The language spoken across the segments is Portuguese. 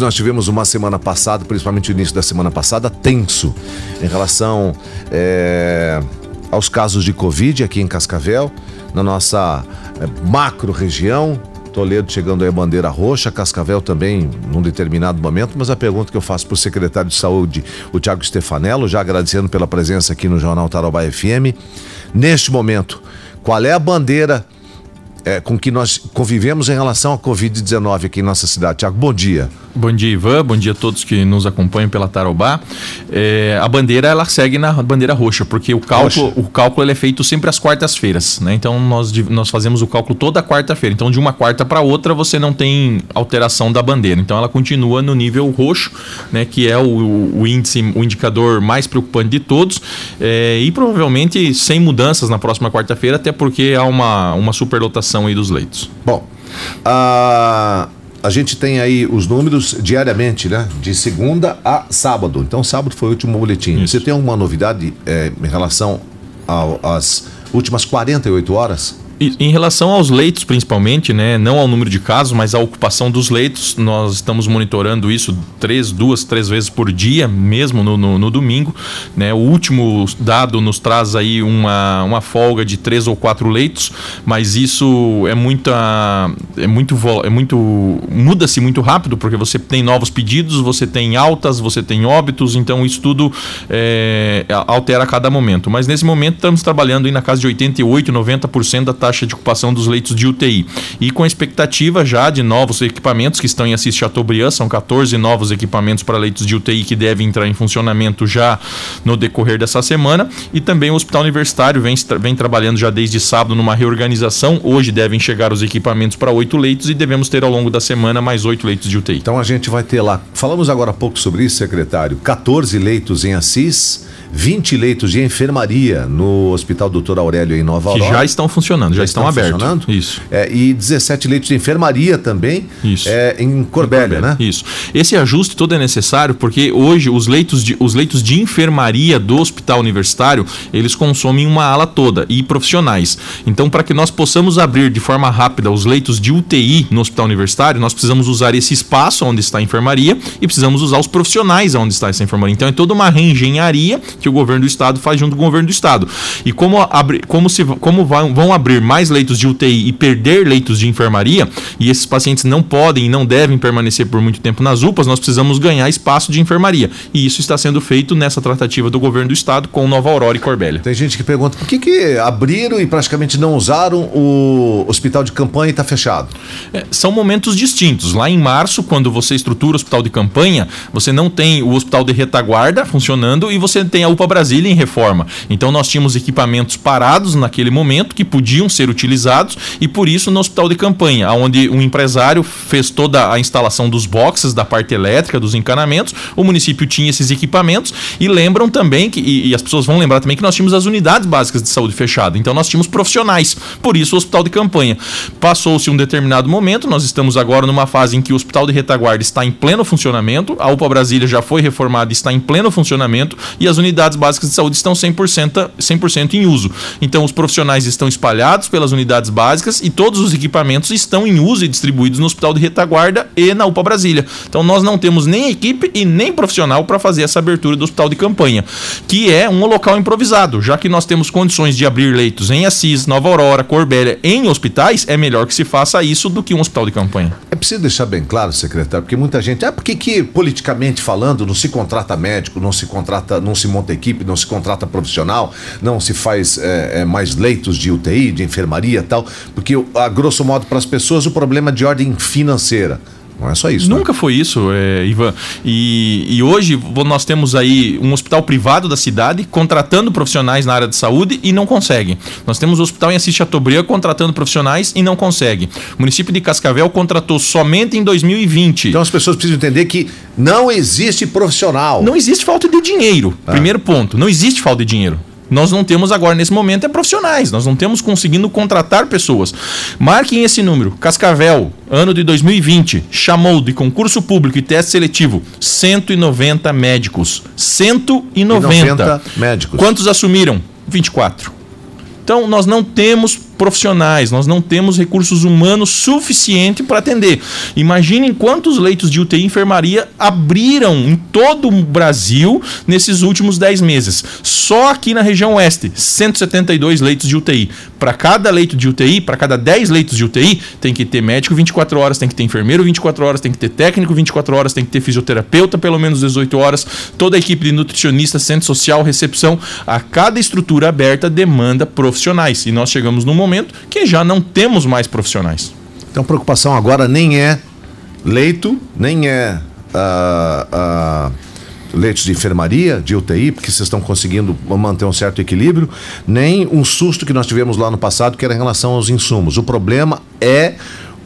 Nós tivemos uma semana passada, principalmente o início da semana passada, tenso em relação é, aos casos de Covid aqui em Cascavel, na nossa é, macro região. Toledo chegando aí a bandeira roxa, Cascavel também num determinado momento, mas a pergunta que eu faço para o secretário de Saúde, o Tiago Stefanello, já agradecendo pela presença aqui no Jornal Tarobá FM. Neste momento, qual é a bandeira é, com que nós convivemos em relação à Covid-19 aqui em nossa cidade? Tiago, bom dia. Bom dia, Ivan. Bom dia a todos que nos acompanham pela Tarobá. É, a bandeira ela segue na bandeira roxa, porque o cálculo, o cálculo ele é feito sempre às quartas-feiras, né? Então nós, nós fazemos o cálculo toda quarta-feira. Então de uma quarta para outra você não tem alteração da bandeira. Então ela continua no nível roxo, né? Que é o, o índice, o indicador mais preocupante de todos. É, e provavelmente sem mudanças na próxima quarta-feira, até porque há uma, uma superlotação aí dos leitos. Bom, a. Uh a gente tem aí os números diariamente, né? De segunda a sábado. Então, sábado foi o último boletim. Isso. Você tem alguma novidade é, em relação às últimas 48 horas? Em relação aos leitos, principalmente, né, não ao número de casos, mas à ocupação dos leitos, nós estamos monitorando isso três, duas, três vezes por dia, mesmo no, no, no domingo. Né? O último dado nos traz aí uma, uma folga de três ou quatro leitos, mas isso é muita, é muito, é muito muda-se muito rápido porque você tem novos pedidos, você tem altas, você tem óbitos, então isso tudo é, altera a cada momento. Mas nesse momento estamos trabalhando aí na casa de 88, 90% da taxa de ocupação dos leitos de UTI. E com a expectativa já de novos equipamentos que estão em Assis Chateaubriand, são 14 novos equipamentos para leitos de UTI que devem entrar em funcionamento já no decorrer dessa semana. E também o Hospital Universitário vem, vem trabalhando já desde sábado numa reorganização. Hoje devem chegar os equipamentos para oito leitos e devemos ter ao longo da semana mais oito leitos de UTI. Então a gente vai ter lá. Falamos agora há pouco sobre isso, secretário. 14 leitos em Assis 20 leitos de enfermaria no Hospital Doutor Aurélio em Nova Aurora. Que já estão funcionando, já, já estão, estão, abertos. Isso. É, e 17 leitos de enfermaria também Isso. É, em Corbélia, né? Isso. Esse ajuste todo é necessário porque hoje os leitos de, os leitos de enfermaria do Hospital Universitário, eles consomem uma ala toda e profissionais. Então, para que nós possamos abrir de forma rápida os leitos de UTI no Hospital Universitário, nós precisamos usar esse espaço onde está a enfermaria e precisamos usar os profissionais onde está essa enfermaria. Então, é toda uma reengenharia que o governo do estado faz junto com o governo do estado. E como, abri, como, se, como vão, vão abrir mais leitos de UTI e perder leitos de enfermaria, e esses pacientes não podem e não devem permanecer por muito tempo nas UPAs, nós precisamos ganhar espaço de enfermaria. E isso está sendo feito nessa tratativa do governo do estado com Nova Aurora e Corbélia. Tem gente que pergunta por que, que abriram e praticamente não usaram o hospital de campanha e está fechado? É, são momentos distintos. Lá em março, quando você estrutura o hospital de campanha, você não tem o hospital de retaguarda funcionando e você tem a UPA Brasília em reforma. Então nós tínhamos equipamentos parados naquele momento que podiam ser utilizados e por isso no hospital de campanha, onde um empresário fez toda a instalação dos boxes, da parte elétrica, dos encanamentos, o município tinha esses equipamentos e lembram também que e, e as pessoas vão lembrar também que nós tínhamos as unidades básicas de saúde fechada. Então nós tínhamos profissionais. Por isso o hospital de campanha passou-se um determinado momento, nós estamos agora numa fase em que o hospital de retaguarda está em pleno funcionamento, a UPA Brasília já foi reformada e está em pleno funcionamento e as unidades básicas de saúde estão 100%, 100 em uso. Então, os profissionais estão espalhados pelas unidades básicas e todos os equipamentos estão em uso e distribuídos no Hospital de Retaguarda e na UPA Brasília. Então, nós não temos nem equipe e nem profissional para fazer essa abertura do hospital de campanha, que é um local improvisado. Já que nós temos condições de abrir leitos em Assis, Nova Aurora, Corbélia, em hospitais, é melhor que se faça isso do que um hospital de campanha. É preciso deixar bem claro, secretário, porque muita gente. Ah, por que, politicamente falando não se contrata médico, não se contrata, não se monta equipe, não se contrata profissional, não se faz é, mais leitos de UTI, de enfermaria tal, porque, a grosso modo, para as pessoas o problema é de ordem financeira. Não é só isso. Né? Nunca né? foi isso, é, Ivan. E, e, hoje nós temos aí um hospital privado da cidade contratando profissionais na área de saúde e não consegue. Nós temos o hospital em Assis Chateaubriand contratando profissionais e não consegue. O município de Cascavel contratou somente em 2020. Então as pessoas precisam entender que não existe profissional. Não existe falta de dinheiro. Ah. Primeiro ponto. Não existe falta de dinheiro. Nós não temos agora, nesse momento, é profissionais. Nós não temos conseguindo contratar pessoas. Marquem esse número. Cascavel, ano de 2020, chamou de concurso público e teste seletivo 190 médicos. 190 médicos. Quantos assumiram? 24. Então, nós não temos profissionais, nós não temos recursos humanos suficiente para atender. Imaginem quantos leitos de UTI e enfermaria abriram em todo o Brasil nesses últimos 10 meses. Só aqui na região oeste, 172 leitos de UTI. Para cada leito de UTI, para cada 10 leitos de UTI, tem que ter médico 24 horas, tem que ter enfermeiro 24 horas, tem que ter técnico 24 horas, tem que ter fisioterapeuta pelo menos 18 horas, toda a equipe de nutricionista, centro social, recepção. A cada estrutura aberta demanda profissionais. E nós chegamos num momento que já não temos mais profissionais. Então, preocupação agora nem é leito, nem é. Uh, uh leitos de enfermaria, de UTI, porque vocês estão conseguindo manter um certo equilíbrio, nem um susto que nós tivemos lá no passado, que era em relação aos insumos. O problema é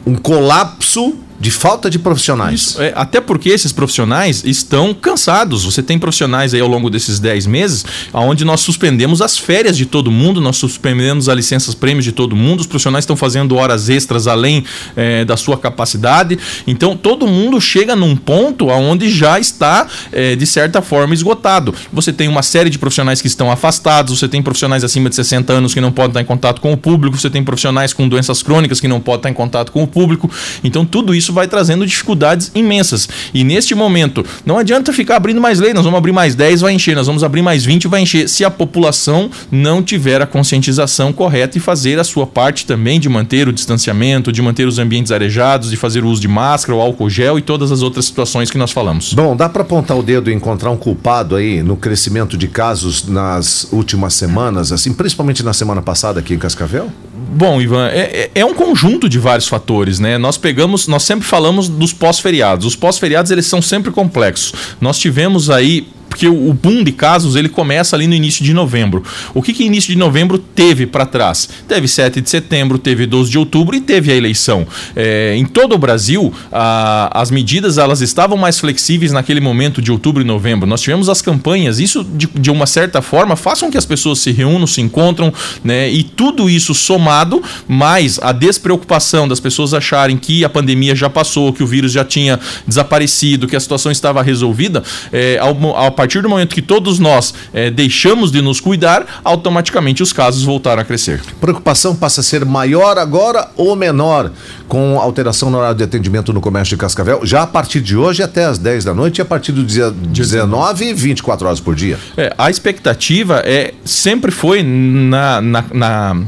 um colapso de falta de profissionais. Isso, é, até porque esses profissionais estão cansados. Você tem profissionais aí ao longo desses 10 meses, onde nós suspendemos as férias de todo mundo, nós suspendemos as licenças prêmios de todo mundo, os profissionais estão fazendo horas extras além é, da sua capacidade. Então todo mundo chega num ponto onde já está, é, de certa forma, esgotado. Você tem uma série de profissionais que estão afastados, você tem profissionais acima de 60 anos que não podem estar em contato com o público, você tem profissionais com doenças crônicas que não podem estar em contato com o público. Então tudo isso vai trazendo dificuldades imensas. E neste momento, não adianta ficar abrindo mais lei, nós vamos abrir mais 10, vai encher, nós vamos abrir mais 20, vai encher, se a população não tiver a conscientização correta e fazer a sua parte também de manter o distanciamento, de manter os ambientes arejados, de fazer o uso de máscara, o álcool gel e todas as outras situações que nós falamos. Bom, dá para apontar o dedo e encontrar um culpado aí no crescimento de casos nas últimas semanas, assim, principalmente na semana passada aqui em Cascavel? Bom, Ivan, é, é, é um conjunto de vários fatores, né? Nós pegamos, nós sempre falamos dos pós-feriados. Os pós-feriados eles são sempre complexos. Nós tivemos aí porque o boom de casos ele começa ali no início de novembro. O que que início de novembro teve para trás? Teve 7 de setembro, teve 12 de outubro e teve a eleição. É, em todo o Brasil, a, as medidas elas estavam mais flexíveis naquele momento de outubro e novembro. Nós tivemos as campanhas, isso de, de uma certa forma façam que as pessoas se reúnam, se encontram, né? E tudo isso somado, mais a despreocupação das pessoas acharem que a pandemia já passou, que o vírus já tinha desaparecido, que a situação estava resolvida, é, partir do momento que todos nós é, deixamos de nos cuidar, automaticamente os casos voltaram a crescer. Preocupação passa a ser maior agora ou menor com alteração no horário de atendimento no comércio de Cascavel, já a partir de hoje até as 10 da noite e a partir do dia 19 e 24 horas por dia? É, a expectativa é sempre foi na, na, na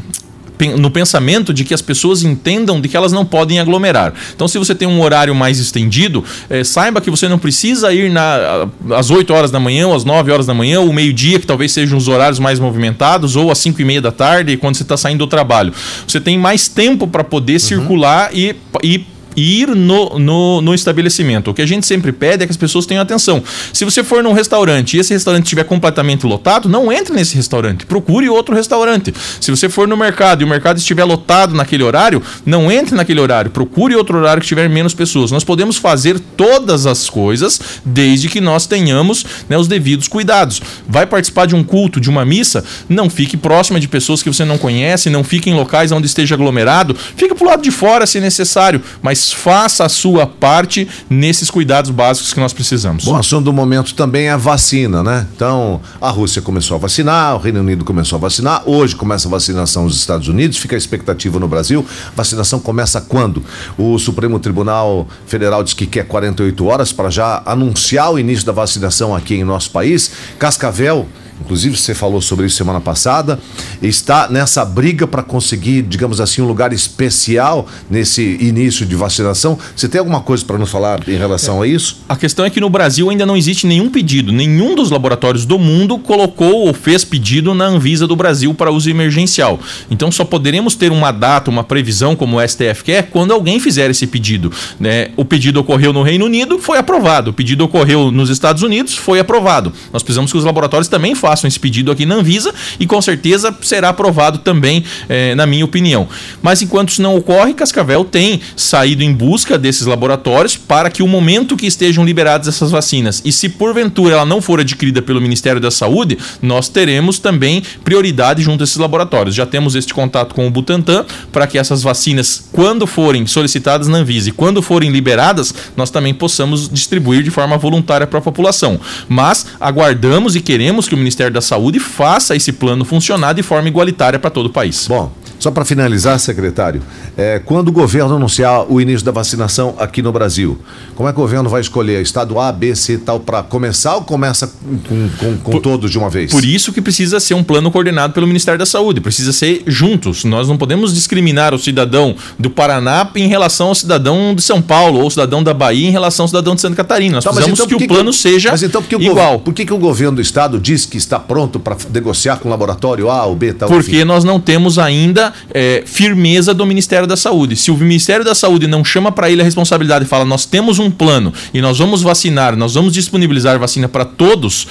no pensamento de que as pessoas entendam de que elas não podem aglomerar. Então, se você tem um horário mais estendido, é, saiba que você não precisa ir na, às 8 horas da manhã, ou às 9 horas da manhã, ou meio-dia, que talvez sejam os horários mais movimentados, ou às 5 e meia da tarde, quando você está saindo do trabalho. Você tem mais tempo para poder uhum. circular e, e ir no, no, no, estabelecimento. O que a gente sempre pede é que as pessoas tenham atenção. Se você for num restaurante e esse restaurante estiver completamente lotado, não entre nesse restaurante. Procure outro restaurante. Se você for no mercado e o mercado estiver lotado naquele horário, não entre naquele horário. Procure outro horário que tiver menos pessoas. Nós podemos fazer todas as coisas desde que nós tenhamos né, os devidos cuidados. Vai participar de um culto, de uma missa? Não fique próxima de pessoas que você não conhece, não fique em locais onde esteja aglomerado. Fique para o lado de fora se necessário, mas faça a sua parte nesses cuidados básicos que nós precisamos. Bom, assunto do momento também é a vacina, né? Então, a Rússia começou a vacinar, o Reino Unido começou a vacinar, hoje começa a vacinação nos Estados Unidos, fica a expectativa no Brasil. Vacinação começa quando? O Supremo Tribunal Federal diz que quer 48 horas para já anunciar o início da vacinação aqui em nosso país. Cascavel inclusive você falou sobre isso semana passada, está nessa briga para conseguir, digamos assim, um lugar especial nesse início de vacinação. Você tem alguma coisa para nos falar em relação a isso? A questão é que no Brasil ainda não existe nenhum pedido, nenhum dos laboratórios do mundo colocou ou fez pedido na Anvisa do Brasil para uso emergencial. Então só poderemos ter uma data, uma previsão, como o STF quer, quando alguém fizer esse pedido. Né? O pedido ocorreu no Reino Unido, foi aprovado. O pedido ocorreu nos Estados Unidos, foi aprovado. Nós precisamos que os laboratórios também façam esse pedido aqui na Anvisa e com certeza será aprovado também, eh, na minha opinião. Mas enquanto isso não ocorre, Cascavel tem saído em busca desses laboratórios para que o momento que estejam liberadas essas vacinas e se porventura ela não for adquirida pelo Ministério da Saúde, nós teremos também prioridade junto a esses laboratórios. Já temos este contato com o Butantan para que essas vacinas, quando forem solicitadas na Anvisa e quando forem liberadas, nós também possamos distribuir de forma voluntária para a população. Mas aguardamos e queremos que o Ministério da Saúde faça esse plano funcionar de forma igualitária para todo o país. Bom, Só para finalizar, secretário, é, quando o governo anunciar o início da vacinação aqui no Brasil, como é que o governo vai escolher? Estado A, B, C tal, para começar ou começa com, com, com por, todos de uma vez? Por isso que precisa ser um plano coordenado pelo Ministério da Saúde, precisa ser juntos. Nós não podemos discriminar o cidadão do Paraná em relação ao cidadão de São Paulo ou o cidadão da Bahia em relação ao cidadão de Santa Catarina. Nós tá, precisamos então, que, que, o plano seja mas então, por igual. por que, que o governo do estado diz que está pronto para negociar com o laboratório A ou B tal? Porque enfim? nós não temos ainda é, firmeza do Ministério da Saúde. Se o Ministério da Saúde não chama para ele a responsabilidade e fala, nós temos um plano e nós vamos vacinar, nós vamos disponibilizar vacina para todos,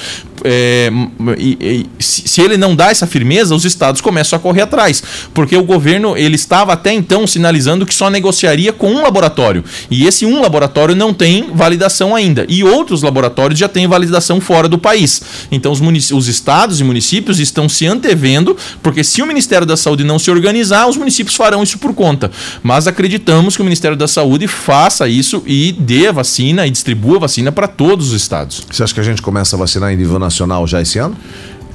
é, e, e, se ele não dá essa firmeza, os estados começam a correr atrás. Porque o governo ele estava até então sinalizando que só negociaria com um laboratório. E esse um laboratório não tem validação ainda. E outros laboratórios já têm validação fora do país. Então os, os estados e municípios estão se antevendo, porque se o Ministério da Saúde não se organizar, os municípios farão isso por conta. Mas acreditamos que o Ministério da Saúde faça isso e dê vacina e distribua vacina para todos os estados. Você acha que a gente começa a vacinar em nível nacional já esse ano?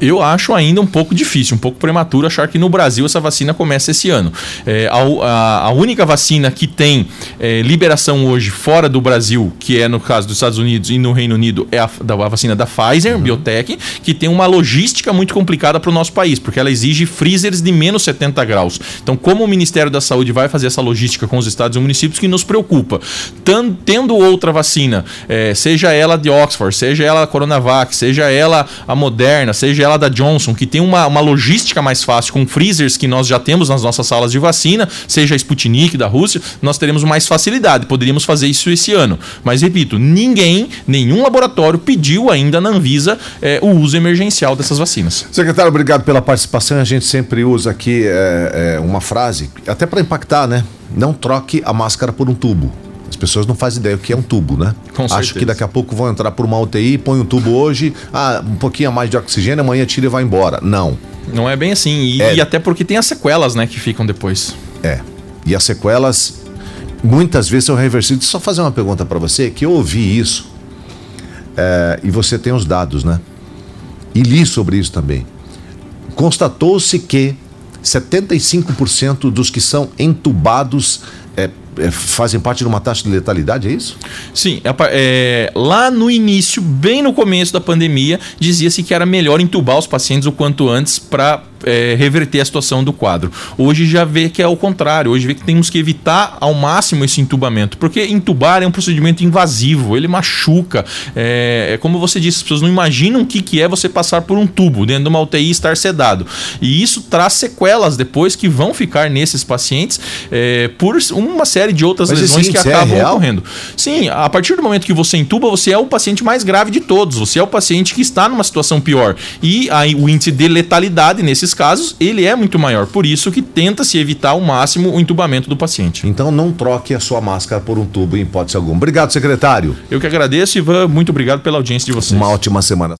Eu acho ainda um pouco difícil, um pouco prematuro achar que no Brasil essa vacina começa esse ano. É, a, a, a, única vacina que tem é, liberação hoje fora do Brasil, que é no caso dos Estados Unidos e no Reino Unido, é a, da, a vacina da Pfizer, uhum. Biotech, que tem uma logística muito complicada para o nosso país, porque ela exige freezers de menos 70 graus. Então, como o Ministério da Saúde vai fazer essa logística com os estados e municípios, que nos preocupa. Tan, tendo outra vacina, é, seja ela de Oxford, seja ela a Coronavac, seja ela a Moderna, seja ela da Johnson, que tem uma, uma logística mais fácil, com freezers que nós já temos nas nossas salas de vacina, seja a Sputnik da Rússia, nós teremos mais facilidade. Poderíamos fazer isso esse ano. Mas, repito, ninguém, nenhum laboratório pediu ainda na Anvisa é, o uso emergencial dessas vacinas. Secretário, obrigado pela participação. A gente sempre usa aqui é, é, uma frase, até para impactar, né? Não troque a máscara por um tubo. As pessoas não fazem ideia o que é um tubo, né? Com Acho certeza. que daqui a pouco vão entrar por uma UTI, põe um tubo hoje, ah, um pouquinho a mais de oxigênio, amanhã tira e vai embora. Não. Não é bem assim. E, é. e até porque tem as sequelas, né, que ficam depois. É. E as sequelas muitas vezes são reversíveis. Só fazer uma pergunta para você, que eu ouvi isso, é, e você tem os dados, né? E li sobre isso também. Constatou-se que 75% dos que são entubados é, é, fazem parte de uma taxa de letalidade, é isso? Sim. É, é, lá no início, bem no começo da pandemia, dizia-se que era melhor entubar os pacientes o quanto antes para é, reverter a situação do quadro. Hoje já vê que é o contrário, hoje vê que temos que evitar ao máximo esse entubamento, porque entubar é um procedimento invasivo, ele machuca. É, é como você disse, as pessoas não imaginam o que, que é você passar por um tubo dentro de uma UTI e estar sedado. E isso traz sequelas depois que vão ficar nesses pacientes é, por uma série de outras Mas lesões que acabam é ocorrendo. Sim, a partir do momento que você entuba, você é o paciente mais grave de todos, você é o paciente que está numa situação pior. E aí, o índice de letalidade nesses nesses casos, ele é muito maior. Por isso que tenta-se evitar ao máximo o entubamento do paciente. Então não troque a sua máscara por um tubo em hipótese alguma. Obrigado, secretário. Eu que agradeço, Ivan. Muito obrigado pela audiência de vocês. Uma ótima semana.